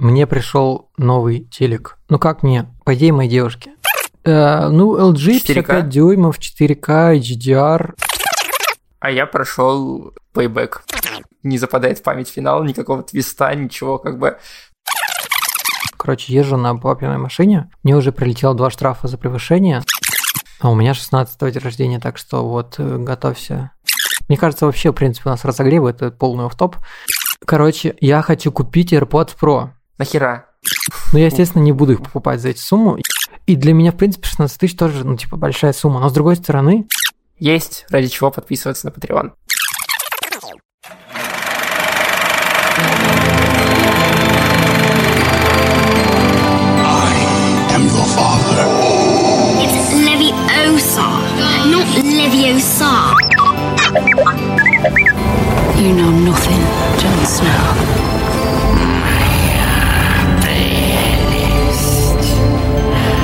Мне пришел новый телек. Ну как мне? По идее, моей девушке. Э, ну, LG 55 дюймов, 4К, HDR. А я прошел Payback. Не западает в память финал, никакого твиста, ничего, как бы Короче, езжу на папиной машине. Мне уже прилетело два штрафа за превышение. А у меня 16 день рождения, так что вот э, готовься. Мне кажется, вообще, в принципе, у нас разогрев, это полный офф-топ. Короче, я хочу купить AirPods Pro. Нахера? Ну, я, естественно, не буду их покупать за эти сумму. И для меня, в принципе, 16 тысяч тоже, ну, типа, большая сумма. Но, с другой стороны... Есть ради чего подписываться на Patreon. Leviosa. You know nothing, Jon Snow.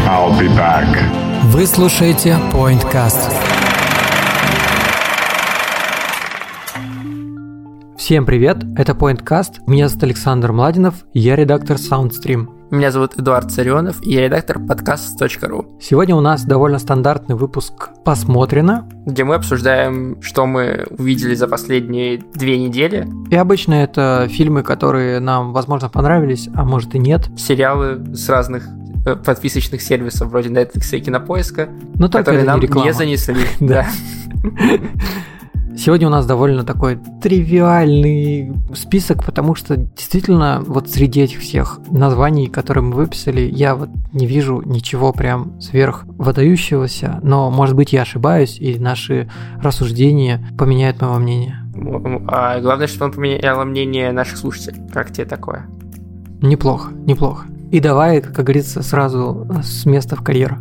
I'll be back. Вы слушаете PointCast. Всем привет, это PointCast, меня зовут Александр Младинов, я редактор SoundStream. Меня зовут Эдуард Царионов, и я редактор подкаст.ру. Сегодня у нас довольно стандартный выпуск «Посмотрено», где мы обсуждаем, что мы увидели за последние две недели. И обычно это фильмы, которые нам, возможно, понравились, а может и нет. Сериалы с разных подписочных сервисов вроде Netflix и Кинопоиска, Но которые нам не, не занесли. Да. Сегодня у нас довольно такой тривиальный список, потому что действительно вот среди этих всех названий, которые мы выписали, я вот не вижу ничего прям сверх выдающегося, но может быть я ошибаюсь, и наши рассуждения поменяют мое мнение. А главное, чтобы он поменял мнение наших слушателей. Как тебе такое? Неплохо, неплохо. И давай, как говорится, сразу с места в карьеру.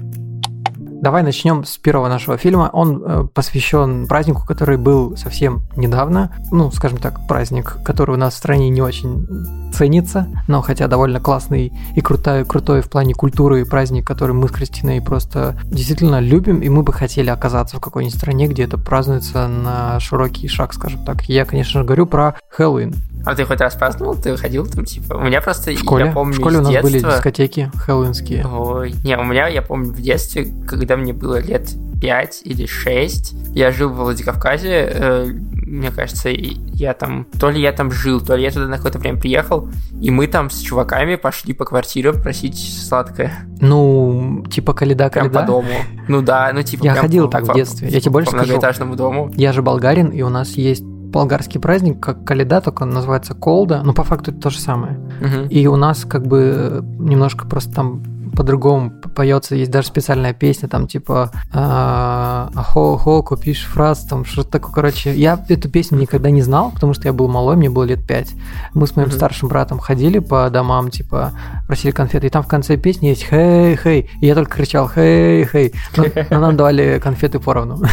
Давай начнем с первого нашего фильма. Он э, посвящен празднику, который был совсем недавно. Ну, скажем так, праздник, который у нас в стране не очень ценится, но хотя довольно классный и крутой, крутой в плане культуры праздник, который мы с Кристиной просто действительно любим, и мы бы хотели оказаться в какой-нибудь стране, где это празднуется на широкий шаг, скажем так. Я, конечно же, говорю про Хэллоуин. А ты хоть раз праздновал? Ты ходил там, типа? У меня просто, в школе? я помню В школе у нас детства... были дискотеки хэллоуинские. Ой, не, у меня, я помню, в детстве, когда мне было лет 5 или 6, я жил в Владикавказе, э, мне кажется, я там, то ли я там жил, то ли я туда на какое-то время приехал, и мы там с чуваками пошли по квартирам просить сладкое. Ну, типа каледа Прям каледа. по дому. Ну да, ну типа... Я ходил так в детстве, я тебе больше по скажу. многоэтажному дому. Я же болгарин, и у нас есть болгарский праздник, как Каледа, только он называется Колда, но по факту это то же самое. Мгм. И у нас как бы немножко просто там по-другому поется, есть даже специальная песня, там типа а, «Ахо-хо, купишь фраз», там что-то такое, короче. Я эту песню никогда не знал, потому что я был малой, мне было лет пять. Мы с моим Мгм. старшим братом ходили по домам, типа, просили конфеты, и там в конце песни есть «Хей-хей», и я только кричал «Хей-хей», но, но нам давали конфеты поровну.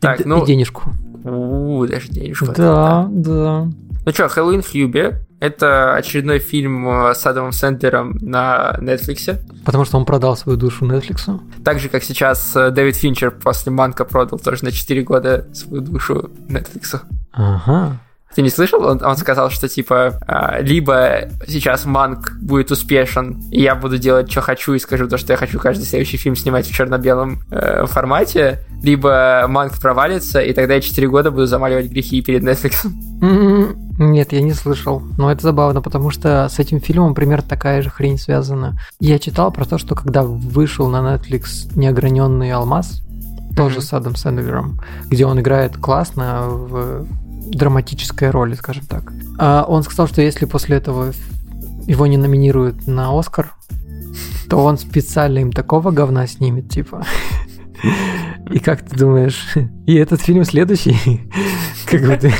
Так, И д- ну- И денежку. У, даже денежку. Да, да. Ну что, Хэллоуин в Хьюбе. Это очередной фильм э, с Адамом Сэндлером на Netflix. Потому что он продал свою душу Netflix. Так же, как сейчас э, Дэвид Финчер после Манка продал тоже на 4 года свою душу Netflix. Ага. Ты не слышал? Он, он сказал, что типа а, либо сейчас Манк будет успешен, и я буду делать, что хочу, и скажу то, что я хочу каждый следующий фильм снимать в черно-белом э, формате, либо Манк провалится, и тогда я 4 года буду замаливать грехи перед Netflix. Нет, я не слышал. Но это забавно, потому что с этим фильмом примерно такая же хрень связана. Я читал про то, что когда вышел на Netflix «Неограненный алмаз», тоже Мгм. с Адам Сэндлером, где он играет классно в драматической роли, скажем так. А он сказал, что если после этого его не номинируют на Оскар, то он специально им такого говна снимет, типа. И как ты думаешь, и этот фильм следующий? Как бы ты,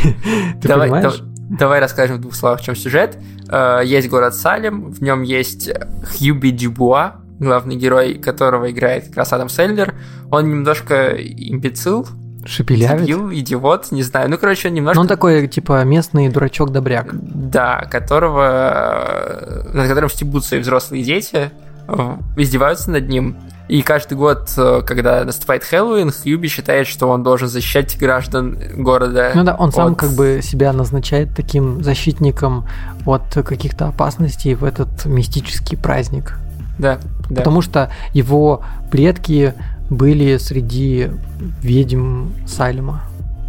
ты давай, понимаешь? дав- давай расскажем в двух словах, в чем сюжет. Э, есть город Салем, в нем есть Хьюби Дюбуа, главный герой которого играет как раз Адам Сэндлер. Он немножко имбецил, Шепелявит? дебил, идиот, не знаю. Ну, короче, он немножко... Ну, он такой, типа, местный дурачок-добряк. Да, которого... э, над которым стебутся и взрослые дети. издеваются над ним. И каждый год, э, когда наступает Хэллоуин, Хьюби считает, что он должен защищать граждан города. Ну да, он сам от- как бы себя назначает таким защитником от каких-то опасностей в этот мистический праздник. Да, да. Потому что его предки были среди ведьм Сайлема.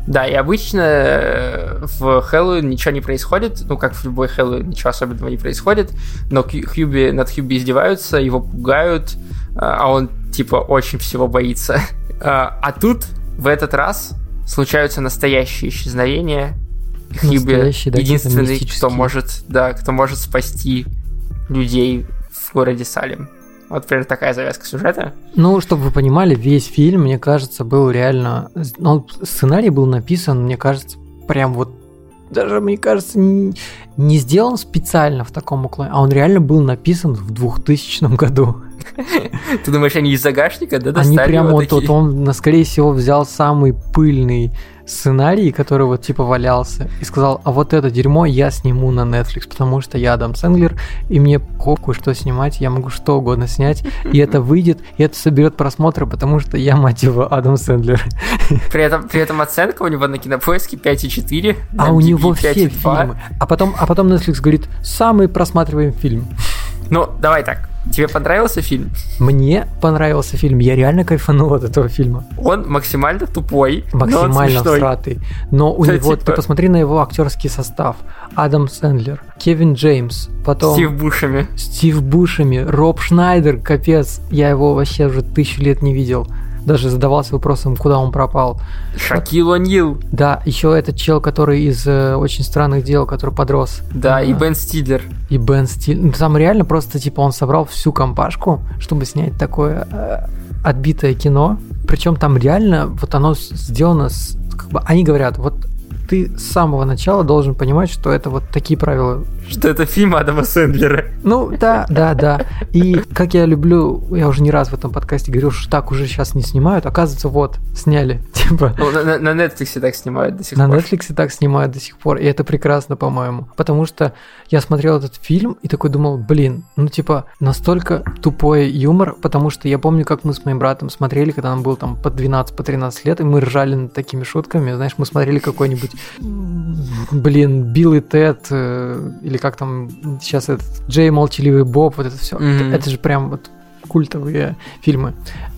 Да, и обычно э, в Хэллоуин ничего не происходит, ну, как в любой Хэллоуин, ничего особенного не происходит, но Хьюби, над Хьюби издеваются, его пугают, э, а он, типа, очень всего боится. А а тут, в этот раз, случаются настоящие исчезновения. Хьюби да, единственный, кто может, да, кто может спасти людей в городе Салем. Вот примерно такая завязка сюжета. Ну, чтобы вы понимали, весь фильм, мне кажется, был реально... Ну, сценарий был написан, мне кажется, прям вот... Даже, мне кажется, не, сделан специально в таком уклоне, а он реально был написан в 2000 году. Ты думаешь, они из загашника, да, Они достали прям его вот, вот он, скорее всего, взял самый пыльный сценарий, который вот типа валялся, и сказал, а вот это дерьмо я сниму на Netflix, потому что я Адам Сэнглер, и мне похуй, что снимать, я могу что угодно снять, и это выйдет, и это соберет просмотры, потому что я, мать его, Адам Сэндлер. При этом, при этом оценка у него на кинопоиске 5,4. А у MDB него все 5,2. фильмы. А потом, а потом Netflix говорит, самый просматриваемый фильм. Ну, давай так. Тебе понравился фильм? Мне понравился фильм, я реально кайфанул от этого фильма. Он максимально тупой, но максимально смешной. всратый. Но у Да, него, типа- ты посмотри на его актерский состав. Адам Сэндлер, Кевин Джеймс, потом Стив Бушами. Стив Бушеми, Роб Шнайдер, капец, я его вообще уже тысячу лет не видел. Даже задавался вопросом, куда он пропал. Шакил О'Нил. Да, еще этот чел, который из э, очень странных дел, который подрос. Да, и А, Бен Стиллер. и Бен Стиль. Ну, Там реально просто, типа, он собрал всю компашку, чтобы снять такое э, отбитое кино. Причем там реально вот оно сделано, с- как бы, они говорят, вот ты с самого начала должен понимать, что это вот такие правила. Что это фильм Адама Сэндлера. Ну, да, да, да. И как я люблю, я уже не раз в этом подкасте говорил, что так уже сейчас не снимают. Оказывается, вот, сняли. Типа, Ну, на, на- на Netflix так снимают до сих на пор. Netflix так снимают до сих пор, и это прекрасно, по-моему. Потому что я смотрел этот фильм и такой думал, блин, ну типа настолько тупой юмор, потому что я помню, как мы с моим братом смотрели, когда нам было там по 12, по 13 лет, и мы ржали над такими шутками. Знаешь, мы смотрели какой-нибудь, блин, Билл и Тед, э, или как там сейчас этот Джей Молчаливый Боб, вот это все. Мгм. Это же прям вот культовые фильмы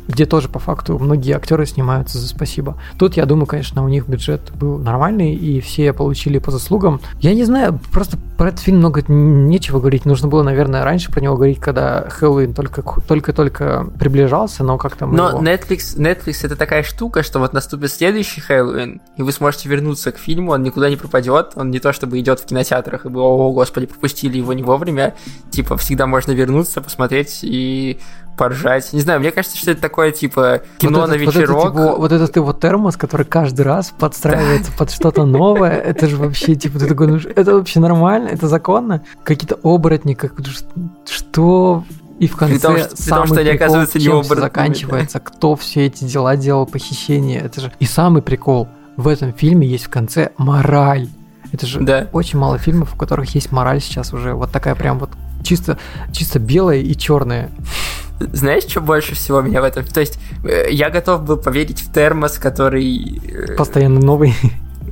где тоже по факту многие актеры снимаются за спасибо. Тут, я думаю, конечно, у них бюджет был нормальный, и все получили по заслугам. Я не знаю, просто про этот фильм много нечего говорить. Нужно было, наверное, раньше про него говорить, когда Хэллоуин только- только-только приближался, но как-то мы Но его- Netflix, Netflix это такая штука, что вот наступит следующий Хэллоуин, и вы сможете вернуться к фильму, он никуда не пропадет, он не то чтобы идет в кинотеатрах, и вы, о, господи, пропустили его не вовремя, типа, всегда можно вернуться, посмотреть и поржать. Не знаю, мне кажется, что это такое, типа, кино вот на этот, вот этот вечерок. его- Вот этот его термос, который каждый раз подстраивается под что-то новое, это же вообще, типа, ты такой, ну, это вообще нормально, это законно? Какие-то оборотни, как что... И в конце том, что- при том, самый что они прикол, оказываются не чем всё оборотнями, заканчивается, кто все эти дела делал, похищение, это же... И самый прикол, в этом фильме есть в конце мораль. Это же Да. очень мало фильмов, в которых есть мораль сейчас уже, вот такая прям вот чисто, чисто белая и черная. Знаешь, что больше всего меня в этом... То есть, э, я готов был поверить в термос, который... э, Постоянно новый.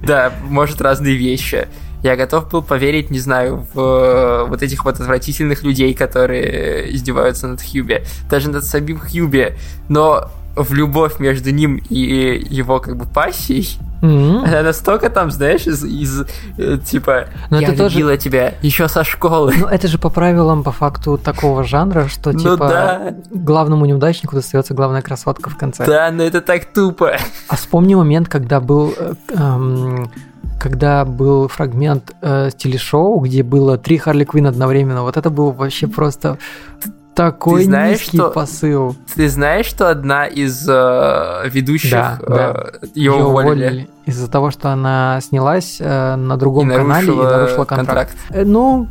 Да, может разные вещи. Я готов был поверить, не знаю, в э, вот этих вот отвратительных людей, которые издеваются над Хьюби. Даже над самим Хьюби. Но в любовь между ним и его как бы пассией, М. она настолько там, знаешь, из, из, э, типа, Но я это тоже- любила тебя еще со школы. Ну, это же по правилам, по факту, такого жанра, что, Ну типа, да. главному неудачнику достается главная красотка в конце. Да, но это так тупо. А вспомни момент, когда был... э, эм, когда был фрагмент э, телешоу, где было три Харли Квинн одновременно, вот это был вообще просто такой Ты знаешь, низкий что- посыл. Ты знаешь, что одна из э, ведущих Да, э, да. ее Её уволили? из-за того, что она снялась э, на другом И канале и нарушила контракт. контракт. Э, Ну,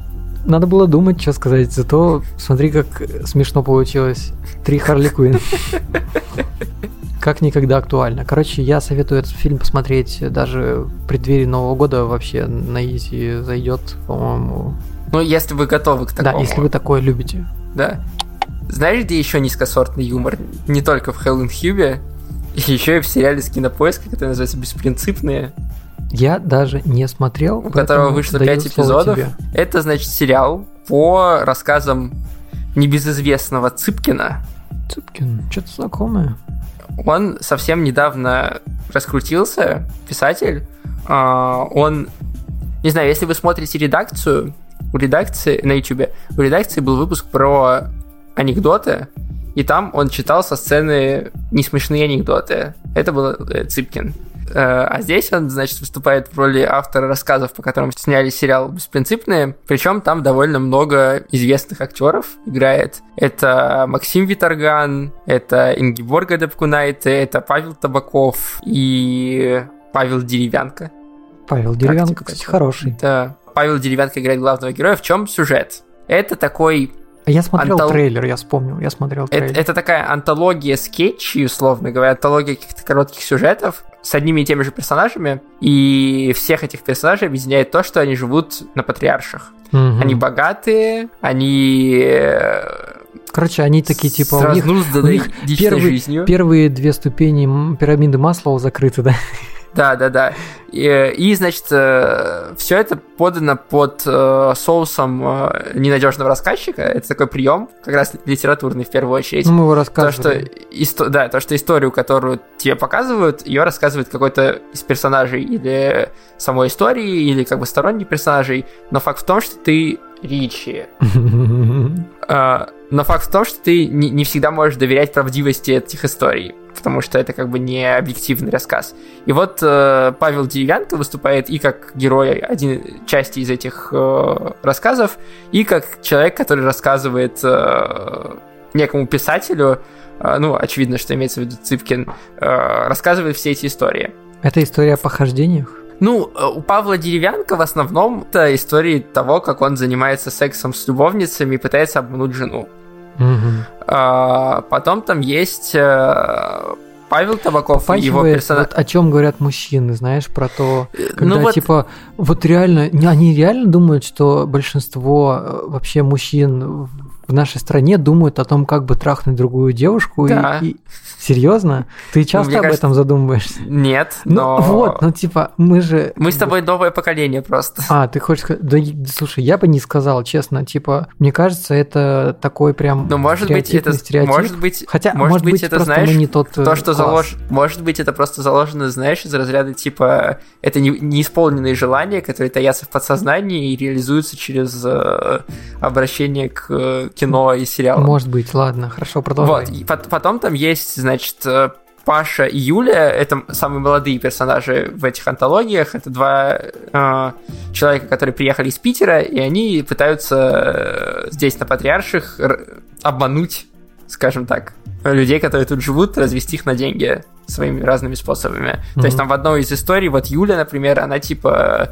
надо было думать, что сказать. Зато смотри, как смешно получилось. Три Харли Квинн. Как никогда актуально. Короче, я советую этот фильм посмотреть даже в преддверии Нового года вообще на изи зайдет, по-моему. Ну, если вы готовы к Да, такому. если вы такое любите. Да. знаешь, где еще низкосортный юмор? Не только в Хеллен Хьюбе, еще и в сериале с кинопоиска, который называется «Беспринципные», Я даже не смотрел. у которого вышло даю 5 слово эпизодов. тебе. Это, значит, сериал по рассказам небезызвестного Цыпкина. Цыпкин, что-то знакомое. Он совсем недавно раскрутился, писатель. А, Он, не знаю, если вы смотрите редакцию, у редакции на YouTube, у редакции был выпуск про анекдоты, и там он читал со сцены несмешные анекдоты. Это был э, Цыпкин. Э, А здесь он, значит, выступает в роли автора рассказов, по которым сняли сериал «Беспринципные». Причем там довольно много известных актеров играет. Это Максим Виторган, это Ингиборга Депкунайте, это Павел Табаков и Павел Деревянко. Павел Деревянко, кстати, хороший. Да. Павел Деревянко играет главного героя. В чем сюжет? Это такой А Я смотрел Антол- трейлер, я вспомнил, я смотрел Это, трейлер. это такая антология скетчей, условно говоря, антология каких-то коротких сюжетов с одними и теми же персонажами, и всех этих персонажей объединяет то, что они живут на патриарших. Мгм. Они богатые, они э, Короче, они такие, типа, с у них разнузданной них первый- жизнью. первые две ступени пирамиды Маслоу закрыты, да? Да, да, да. И, и, значит, все это подано под э, соусом э, ненадежного рассказчика. Это такой прием, как раз литературный в первую очередь. Ну, мы его То, рассказывали. что, исто- да, то, что историю, которую тебе показывают, ее рассказывает какой-то из персонажей или самой истории, или как бы сторонних персонажей. Но факт в том, что ты Ричи. Но факт в том, что ты не всегда можешь доверять правдивости этих историй, потому что это как бы не объективный рассказ. И вот э, Павел Деревянко выступает и как герой один части из этих э, рассказов, и как человек, который рассказывает э, некому писателю, э, ну, очевидно, что имеется в виду Цыпкин, э, рассказывает все эти истории. Это история о похождениях? Ну, э, у Павла Деревянко в основном это истории того, как он занимается сексом с любовницами и пытается обмануть жену. А, потом там есть э, Павел Табаков, и его Попахивает, персонаж. вот о чем говорят мужчины, знаешь, про то, когда ну вот, типа вот реально, они реально думают, что большинство э, вообще мужчин в нашей стране думают о том, как бы трахнуть другую девушку. и- Да. И, серьезно? Ты часто мне об кажется, этом задумываешься? нет, Ну но... вот, ну типа мы же. Мы с тобой новое поколение просто. А, ты хочешь сказать... Да, слушай, я бы не сказал, честно. Типа, мне кажется, это такой прям Ну, может быть, это... стереотип. Может быть, Хотя, может, быть, это, просто знаешь, не тот э, то, что класс. залож... Может быть, это просто заложено, знаешь, из разряда, типа, это не... неисполненные желания, которые таятся в подсознании и реализуются через э, обращение к э, кино и сериалам. Может быть, ладно, хорошо, продолжай. Вот, и пот- потом там есть, значит, э, Паша и Юля, это самые молодые персонажи в этих антологиях. Это два э, человека, которые приехали из Питера, и они пытаются э, здесь, на Патриарших, обмануть, скажем так, людей, которые тут живут, развести их на деньги своими разными способами. То есть там в одной из историй, вот Юля, например, она типа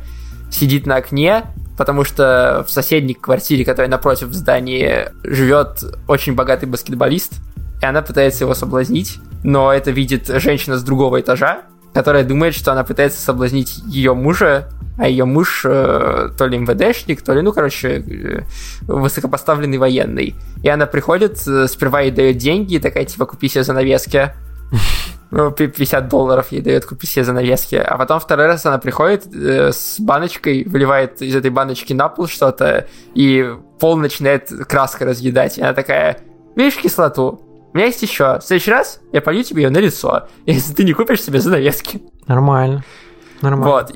сидит на окне, потому что в соседней квартире, которая напротив в здании, живет очень богатый баскетболист, и она пытается его соблазнить, но это видит женщина с другого этажа, которая думает, что она пытается соблазнить ее мужа, а ее муж э, то ли МВДшник, то ли, ну, короче, э, высокопоставленный военный. И она приходит, э, сперва ей дает деньги, такая, типа, купи себе занавески. Ну, пи- 50 долларов ей дает, купи себе занавески. А потом второй раз она приходит э, с баночкой, выливает из этой баночки на пол что-то, и пол начинает краской разъедать. И она такая, видишь кислоту? У меня есть еще. В следующий раз я полью тебе ее на лицо, если ты не купишь себе занавески. Нормально. Нормально. Вот.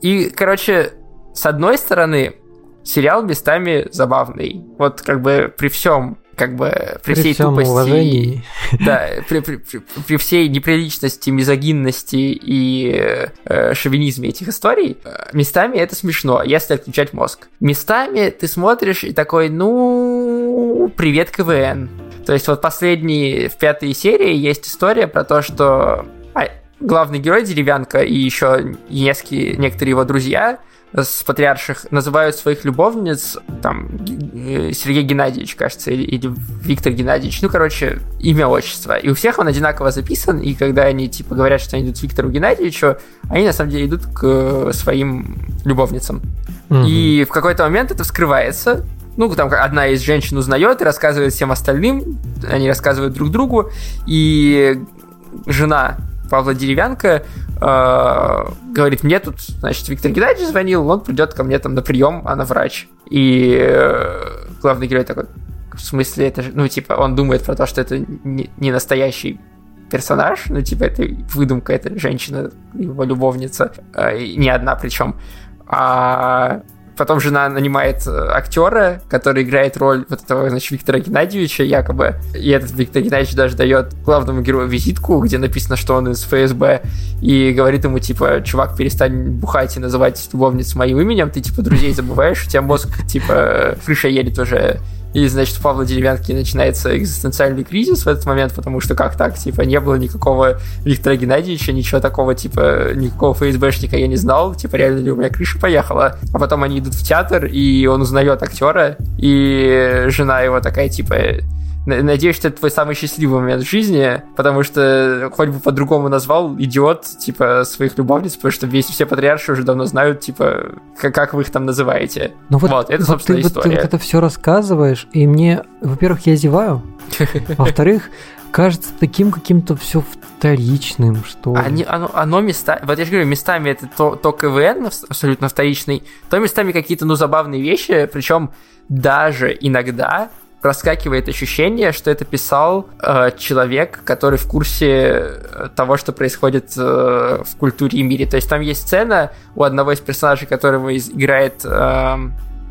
И, короче, с одной стороны, сериал местами забавный. Вот как бы при всем как бы при, При всей всем тупости, уважении. да, при, при- при- при всей неприличности, мизогинности и э, шовинизме этих историй, э, местами это смешно, если отключать мозг. Местами ты смотришь и такой, ну, привет, КВН. То есть вот последние, в пятой серии есть история про то, что а, главный герой Деревянка и еще несколько, некоторые его друзья с патриарших называют своих любовниц, там, э, Сергей Геннадьевич, кажется, или, или Виктор Геннадьевич, ну, короче, имя, отчество. И у всех он одинаково записан, и когда они, типа, говорят, что они идут к Виктору Геннадьевичу, они, на самом деле, идут к своим любовницам. Мгм. И в какой-то момент это вскрывается, ну, там одна из женщин узнает и рассказывает всем остальным, они рассказывают друг другу, и жена Павла Деревянко э, говорит, мне тут, значит, Виктор Геннадьевич звонил, он придет ко мне там на прием, она врач. И э, главный герой такой, в смысле, это же, ну, типа, он думает про то, что это не, не настоящий персонаж, ну, типа, это выдумка, это женщина, его любовница, э, не одна причем. А Потом жена нанимает э, актера, который играет роль вот этого, значит, Виктора Геннадьевича якобы. И этот Виктор Геннадьевич даже дает главному герою визитку, где написано, что он из ФСБ, и говорит ему, типа, чувак, перестань бухать и называть любовниц моим именем, ты, типа, друзей забываешь, у тебя мозг, типа, крыша едет уже и, значит, у Павла Деревянки начинается экзистенциальный кризис в этот момент, потому что как так, типа, не было никакого Виктора Геннадьевича, ничего такого, типа, никакого ФСБшника я не знал, типа, реально ли у меня крыша поехала. А потом они идут в театр, и он узнает актера, и жена его такая, типа, Надеюсь, что это твой самый счастливый момент в жизни, потому что хоть бы по-другому назвал идиот, типа, своих любовниц, потому что весь все патриарши уже давно знают, типа, как, как вы их там называете. Ну вот, вот это, собственно, ты, история. Ты вот это все рассказываешь, и мне, во-первых, я зеваю, во-вторых, кажется таким каким-то все вторичным, что Они, оно, оно места, вот я же говорю, местами это то, то КВН абсолютно вторичный, то местами какие-то, ну, забавные вещи, причем даже иногда проскакивает ощущение, что это писал э, человек, который в курсе э, того, что происходит э, в культуре и мире. То есть там есть сцена у одного из персонажей, которого играет э,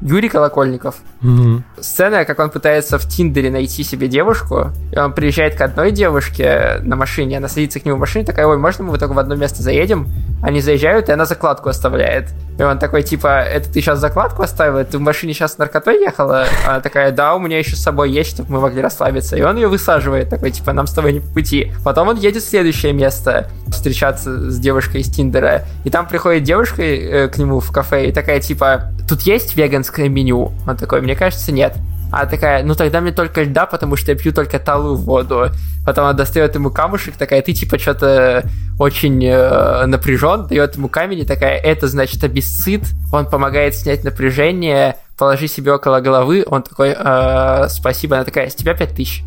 Юрий Колокольников. Mm-hmm. Сцена, как он пытается в Тиндере найти себе девушку, и он приезжает к одной девушке на машине, она садится к нему в машине, такая, ой, можно мы только в одно место заедем? Они заезжают, и она закладку оставляет. И он такой, типа, это ты сейчас закладку оставила? Ты в машине сейчас с наркотой ехала? Она такая, да, у меня еще с собой есть, чтобы мы могли расслабиться. И он ее высаживает, такой, типа, нам с тобой не по пути. Потом он едет в следующее место, встречаться с девушкой из Тиндера. И там приходит девушка э, к нему в кафе и такая, типа, тут есть веганское меню? Он такой, мне кажется, нет. А такая, ну тогда мне только льда, потому что я пью только талую воду. Потом она достает ему камушек, такая, ты типа что-то очень э, напряжен, дает ему камень, и такая, это значит абисцит, он помогает снять напряжение, положи себе около головы, он такой, э, спасибо, она такая, с тебя пять тысяч.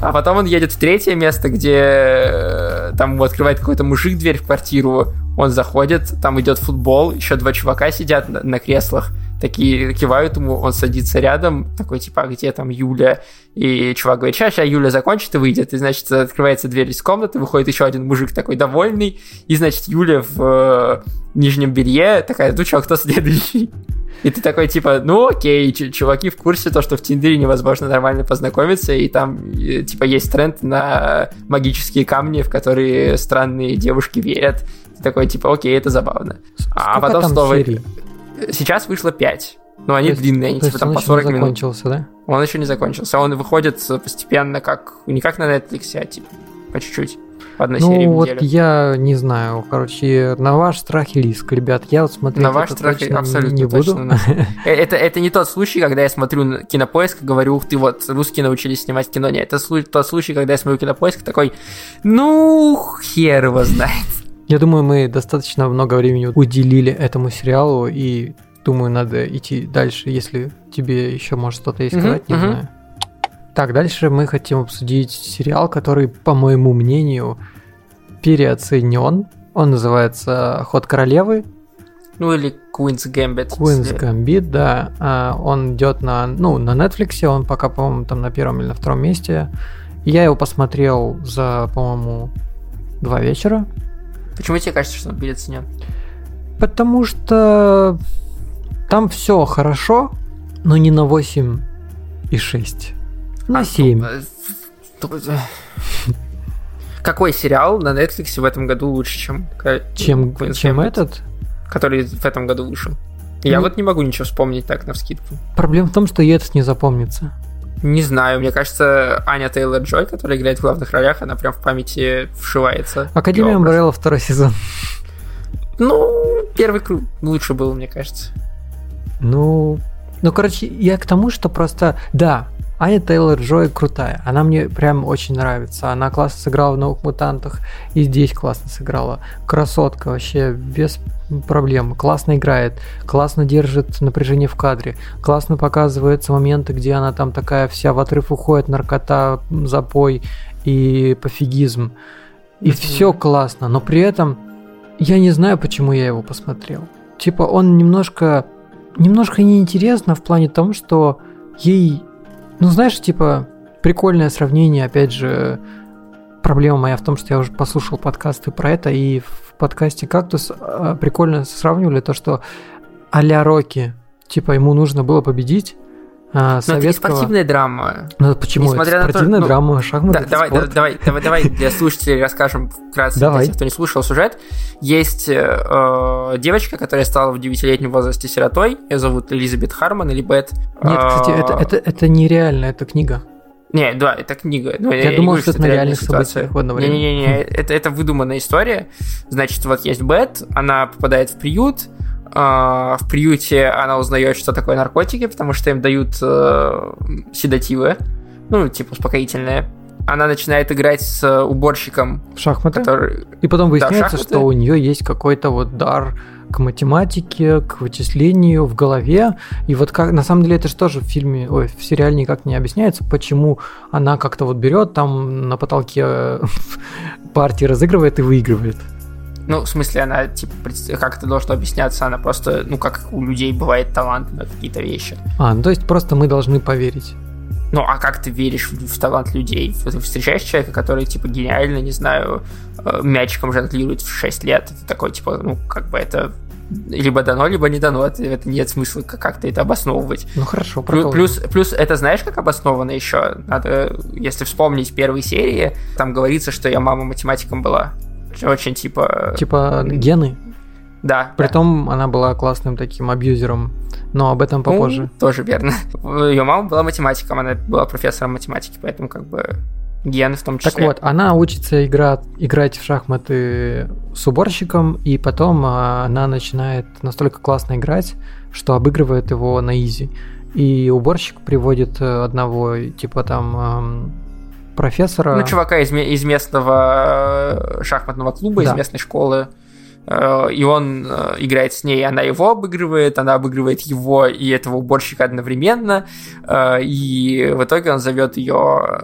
А потом он едет в третье место, где э, там ему открывает какой-то мужик дверь в квартиру, он заходит, там идет футбол, еще два чувака сидят на, на креслах, такие кивают ему, он садится рядом, такой, типа, а где там Юля? И чувак говорит, сейчас, сейчас Юля закончит и выйдет. И, значит, открывается дверь из комнаты, выходит еще один мужик такой довольный, и, значит, Юля в э, нижнем белье такая, ну что, кто следующий? И ты такой, типа, ну окей, чуваки в курсе то, что в Тиндере невозможно нормально познакомиться, и там, типа, есть тренд на магические камни, в которые странные девушки верят. Ты такой, типа, окей, это забавно. А Сколько а потом снова... Серий? Сейчас вышло 5. Но они есть, длинные, они типа там по 40 минут. закончился, да? Он еще не закончился. Он выходит постепенно, как не как на Netflix, а типа по чуть-чуть. По одной ну, серии вот я не знаю, короче, на ваш страх и риск, ребят, я вот смотрю. На ваш страх и абсолютно не буду. Точно, э, это, это не тот случай, когда я смотрю на кинопоиск и говорю, ух ты, вот, русские научились снимать кино. Нет, это тот случай, когда я смотрю кинопоиск такой, ну, хер его знает. Я думаю, мы достаточно много времени уделили этому сериалу, и думаю, надо идти дальше, если тебе еще может что-то есть сказать, uh-huh, не uh-huh. знаю. Так, дальше мы хотим обсудить сериал, который, по моему мнению, переоценен. Он называется «Ход королевы». Ну или Queen's Gambit. Queen's Gambit, да. А, он идет на, ну, на Netflix, он пока, по-моему, там на первом или на втором месте. Я его посмотрел за, по-моему, два вечера. Почему тебе кажется, что он переоценен? Потому что там все хорошо, но не на 8 и 6. На а, 7. Э, э, какой сериал на Netflix в этом году лучше, чем чем, чем этот? Который в этом году вышел. Я ну, вот не могу ничего вспомнить так на вскидку. Проблема в том, что и этот не запомнится. Не знаю, мне кажется, Аня Тейлор Джой, которая играет в главных ролях, она прям в памяти вшивается. Академия Амбрелла второй сезон. Ну, первый круг лучше был, мне кажется. Ну, ну, короче, я к тому, что просто, да, Аня Тейлор Джой крутая. Она мне прям очень нравится. Она классно сыграла в «Новых мутантах» и здесь классно сыграла. Красотка вообще, без, проблем. Классно играет, классно держит напряжение в кадре, классно показываются моменты, где она там такая вся в отрыв уходит, наркота, запой и пофигизм. И mm-hmm. все классно, но при этом я не знаю, почему я его посмотрел. Типа он немножко, немножко неинтересно в плане того, что ей, ну знаешь, типа прикольное сравнение, опять же, проблема моя в том, что я уже послушал подкасты про это, и в подкасте «Кактус» а, прикольно сравнивали то, что а-ля Рокки, типа ему нужно было победить, а, советского... Но это спортивная драма. Ну почему? Несмотря это спортивная то, драма, ну, шахматы, да, давай, давай, давай, давай, давай для слушателей расскажем вкратце, давай. для тех, кто не слушал сюжет. Есть э, девочка, которая стала в 9-летнем возрасте сиротой. Ее зовут Элизабет Харман или Бет. Нет, кстати, это, это, это нереально, это книга. Не, да, это книга. Ну, я, я думал, что это на реальных событиях в одно время. Не-не-не, это, это выдуманная история. Значит, вот есть Бет, она попадает в приют, Uh, в приюте она узнает, что такое наркотики, потому что им дают uh, седативы, ну, типа успокоительные. Она начинает играть с уборщиком. В шахматы? Который... И потом выясняется, да, что у нее есть какой-то вот дар к математике, к вычислению в голове. И вот как на самом деле это же тоже в фильме, ой, в сериале никак не объясняется, почему она как-то вот берет там на потолке партии разыгрывает и выигрывает. Ну, в смысле, она, типа, как это должно объясняться, она просто, ну, как у людей бывает талант на какие-то вещи. А, ну, то есть просто мы должны поверить. Ну, а как ты веришь в, в талант людей? Ты встречаешь человека, который, типа, гениально, не знаю, э, мячиком жонглирует в 6 лет, это такой, типа, ну, как бы это либо дано, либо не дано. Это, нет смысла как-то это обосновывать. Ну хорошо, плюс, плюс, плюс это знаешь, как обосновано еще? Надо, если вспомнить первые серии, там говорится, что я мама математиком была. Очень типа... Типа гены? Да. Притом да. она была классным таким абьюзером, но об этом попозже. Ну, тоже верно. Ее мама была математиком, она была профессором математики, поэтому как бы гены в том числе. Так вот, она учится играть, играть в шахматы с уборщиком, и потом а, она начинает настолько классно играть, что обыгрывает его на изи. И уборщик приводит э, одного, типа там профессора. Ну, чувака из, из местного э, шахматного клуба, да. из местной школы. Э, и он играет с ней, она его обыгрывает, она обыгрывает его и этого уборщика одновременно. И в итоге он зовет ее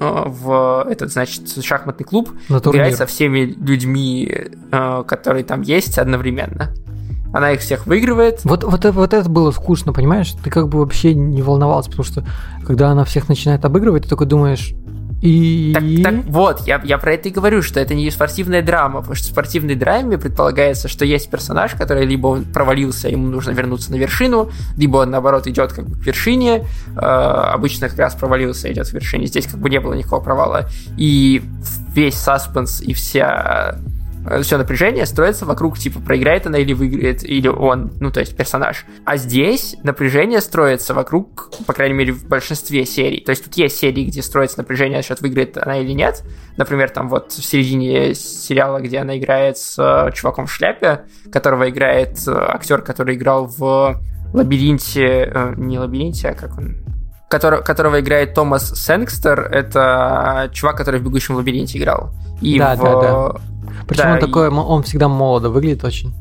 в этот, значит, шахматный клуб, играть со всеми людьми, которые там есть одновременно. Она их всех выигрывает. Вот, вот, вот это было скучно, понимаешь? Ты как бы вообще не волновался, потому что когда она всех начинает обыгрывать, ты такой думаешь, и... Так, так вот, я, я про это и говорю, что это не спортивная драма, потому что в спортивной драме предполагается, что есть персонаж, который либо он провалился, ему нужно вернуться на вершину, либо он, наоборот, идет как бы к вершине, э, обычно как раз провалился, идет к вершине, здесь как бы не было никакого провала, и весь саспенс и вся все напряжение строится вокруг, типа, проиграет она или выиграет, или он, ну, то есть персонаж. А здесь напряжение строится вокруг, по крайней мере, в большинстве серий. То есть тут есть серии, где строится напряжение насчет, выиграет она или нет. Например, там вот в середине сериала, где она играет с э, чуваком в шляпе, которого играет э, актер, который играл в лабиринте, э, не лабиринте, а как он, который, которого играет Томас Сенгстер, это чувак, который в «Бегущем лабиринте» играл. И да, в, да, да. Причем да, он такой, и... он всегда молодо выглядит очень.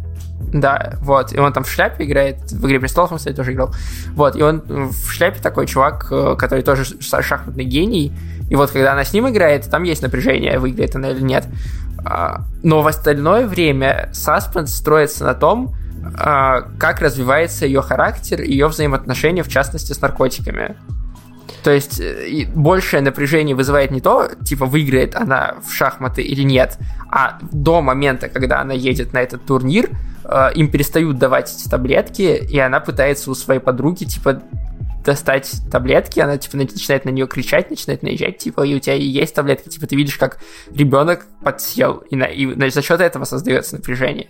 Да, вот, и он там в шляпе играет, в «Игре престолов» он, кстати, тоже играл. Вот, и он в шляпе такой чувак, э, который тоже шахматный гений, и вот когда она с ним играет, там есть напряжение, выиграет она или нет. А, но в остальное время саспенс строится на том, а, как развивается ее характер, ее взаимоотношения, в частности, с наркотиками. То есть э, большее напряжение вызывает не то, типа, выиграет она в шахматы или нет, а до момента, когда она едет на этот турнир, э, им перестают давать эти таблетки, и она пытается у своей подруги, типа, достать таблетки, она типа начинает на нее кричать, начинает наезжать, типа, и у тебя есть таблетки, типа, ты видишь, как ребенок подсел, и, на, и за счет этого создается напряжение.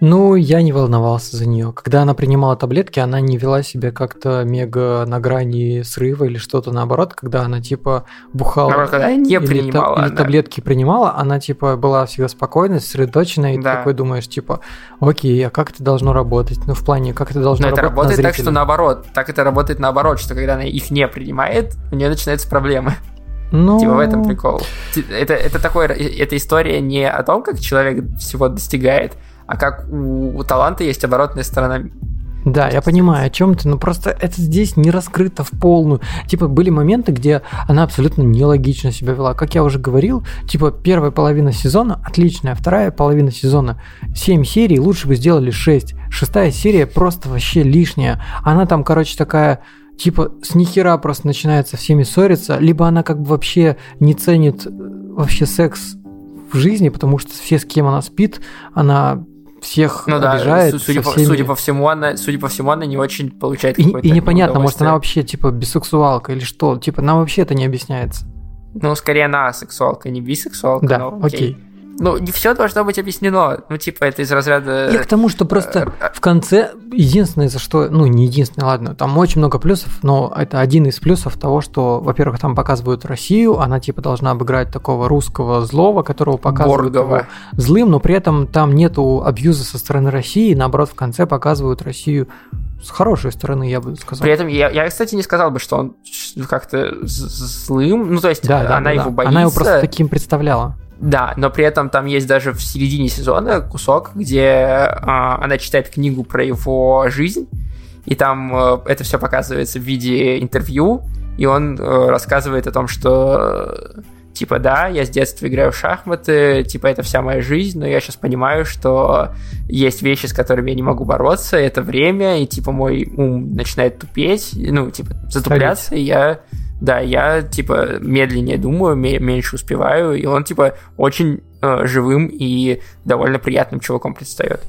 Ну, я не волновался за нее. Когда она принимала таблетки, она не вела себя как-то мега на грани срыва или что-то наоборот, когда она типа бухала. Наоборот, когда не или принимала. Та, или таблетки принимала, она типа была всегда спокойной, сосредоточенной, и да. ты такой думаешь, типа, окей, а как это должно работать? Ну, в плане, как это должно Но работать? Это работает на так, что наоборот. Так это работает наоборот, что когда она их не принимает, у нее начинаются проблемы. Ну... Типа в этом прикол. Это, это такое, эта история не о том, как человек всего достигает, а как у, у таланта есть оборотная сторона да, я понимаю, о чем ты, но просто это здесь не раскрыто в полную. Типа, были моменты, где она абсолютно нелогично себя вела. Как я уже говорил, типа, первая половина сезона отличная, вторая половина сезона 7 серий, лучше бы сделали 6. Шестая серия просто вообще лишняя. Она там, короче, такая типа с нихера просто начинает со всеми ссориться, либо она как бы вообще не ценит э, вообще секс в жизни, потому что все, с кем она спит, она всех ну, обижает. Да, судя, по, всеми... судя по всему, она, судя по всему, она не очень получает и, и непонятно, может, она вообще типа бисексуалка или что? Типа, нам вообще это не объясняется. Ну, скорее она сексуалка, не бисексуалка. Да, но, окей. окей. Ну, не все должно быть объяснено. Ну, типа, это из разряда... Я к тому, что просто э, в конце единственное, за что... Ну, не единственное, ладно, там очень много плюсов, но это один из плюсов того, что, во-первых, там показывают Россию, она, типа, должна обыграть такого русского злого, которого показывают его злым, но при этом там нету абьюза со стороны России, наоборот, в конце показывают Россию с хорошей стороны, я бы сказал. При этом я, я кстати, не сказал бы, что он как-то злым. Ну, то есть, да, она да, его да. боится. Она его просто таким представляла. Да, но при этом там есть даже в середине сезона кусок, где э, она читает книгу про его жизнь, и там э, это все показывается в виде интервью, и он э, рассказывает о том, что э, типа да, я с детства играю в шахматы, типа это вся моя жизнь, но я сейчас понимаю, что есть вещи, с которыми я не могу бороться, это время, и типа мой ум начинает тупеть, ну типа затупляться, Старить. и я да, я, типа, медленнее думаю, меньше успеваю, и он, типа, очень э, живым и довольно приятным чуваком предстает.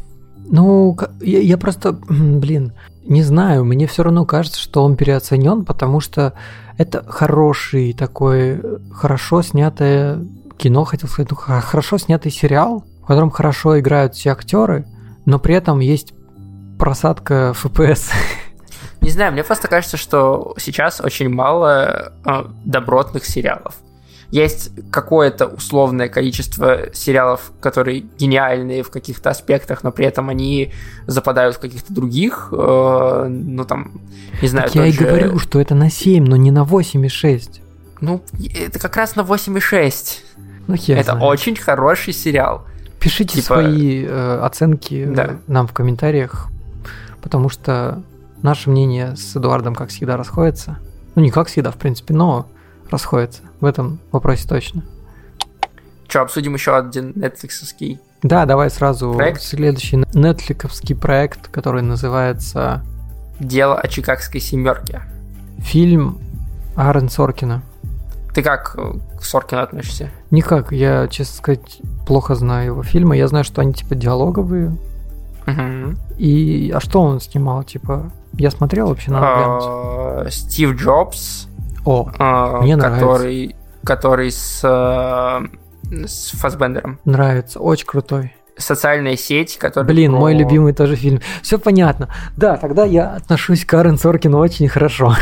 Ну, я, я просто, блин, не знаю, мне все равно кажется, что он переоценен, потому что это хороший такой, хорошо снятое кино, хотел сказать, ну, хорошо снятый сериал, в котором хорошо играют все актеры, но при этом есть просадка FPS. Не знаю, мне просто кажется, что сейчас очень мало э, добротных сериалов. Есть какое-то условное количество сериалов, которые гениальные в каких-то аспектах, но при этом они западают в каких-то других, э, ну там, не знаю. Так я и же... говорю, что это на 7, но не на 8,6. Ну, это как раз на 8,6. Ну, я Это знаю. очень хороший сериал. Пишите типа... свои э, оценки да. нам в комментариях, потому что Наше мнение с Эдуардом, как всегда, расходится. Ну, не как всегда, в принципе, но расходится. В этом вопросе точно. Че, обсудим еще один нетфликсовский Да, давай сразу проект? следующий нетфликсовский проект, который называется... «Дело о Чикагской семерке». Фильм Аарон Соркина. Ты как к Соркину относишься? Никак, я, честно сказать, плохо знаю его фильмы. Я знаю, что они типа диалоговые. Угу. И а что он снимал, типа я смотрел вообще, надо а, Стив Джобс. О, а, мне нравится. Который с, э, с Фасбендером. Нравится, очень крутой социальная сеть, которая... Блин, про... мой любимый тоже фильм. Все понятно. Да, тогда я отношусь к Карен Соркину очень хорошо.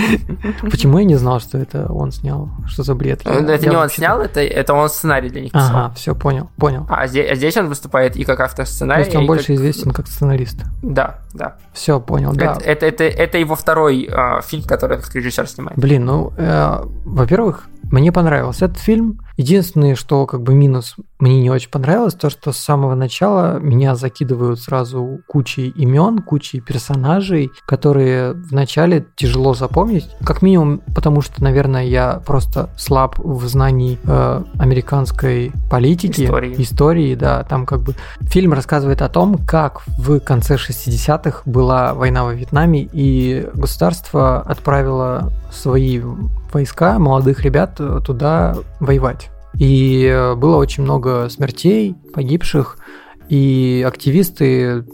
Почему я не знал, что это он снял? Что за бред? Это не он снял, это, он сценарий для них писал. Ага, все, понял, понял. А здесь, а здесь он выступает и как автор сценария. То есть он больше известен как сценарист. Да, да. Все, понял, да. Это, его второй э, фильм, который как режиссер снимает. Блин, ну, э, во-первых, мне понравился этот фильм. Единственное, что как бы минус мне не очень понравилось, то, что с самого начала меня закидывают сразу кучей имен, кучей персонажей, которые вначале тяжело запомнить. Как минимум, потому что, наверное, я просто слаб в знании э, американской политики, истории. истории, да. Там как бы фильм рассказывает о том, как в конце 60-х была война во Вьетнаме, и государство отправило свои войска, молодых ребят э, туда воевать. И э, было очень много смертей, погибших, и активисты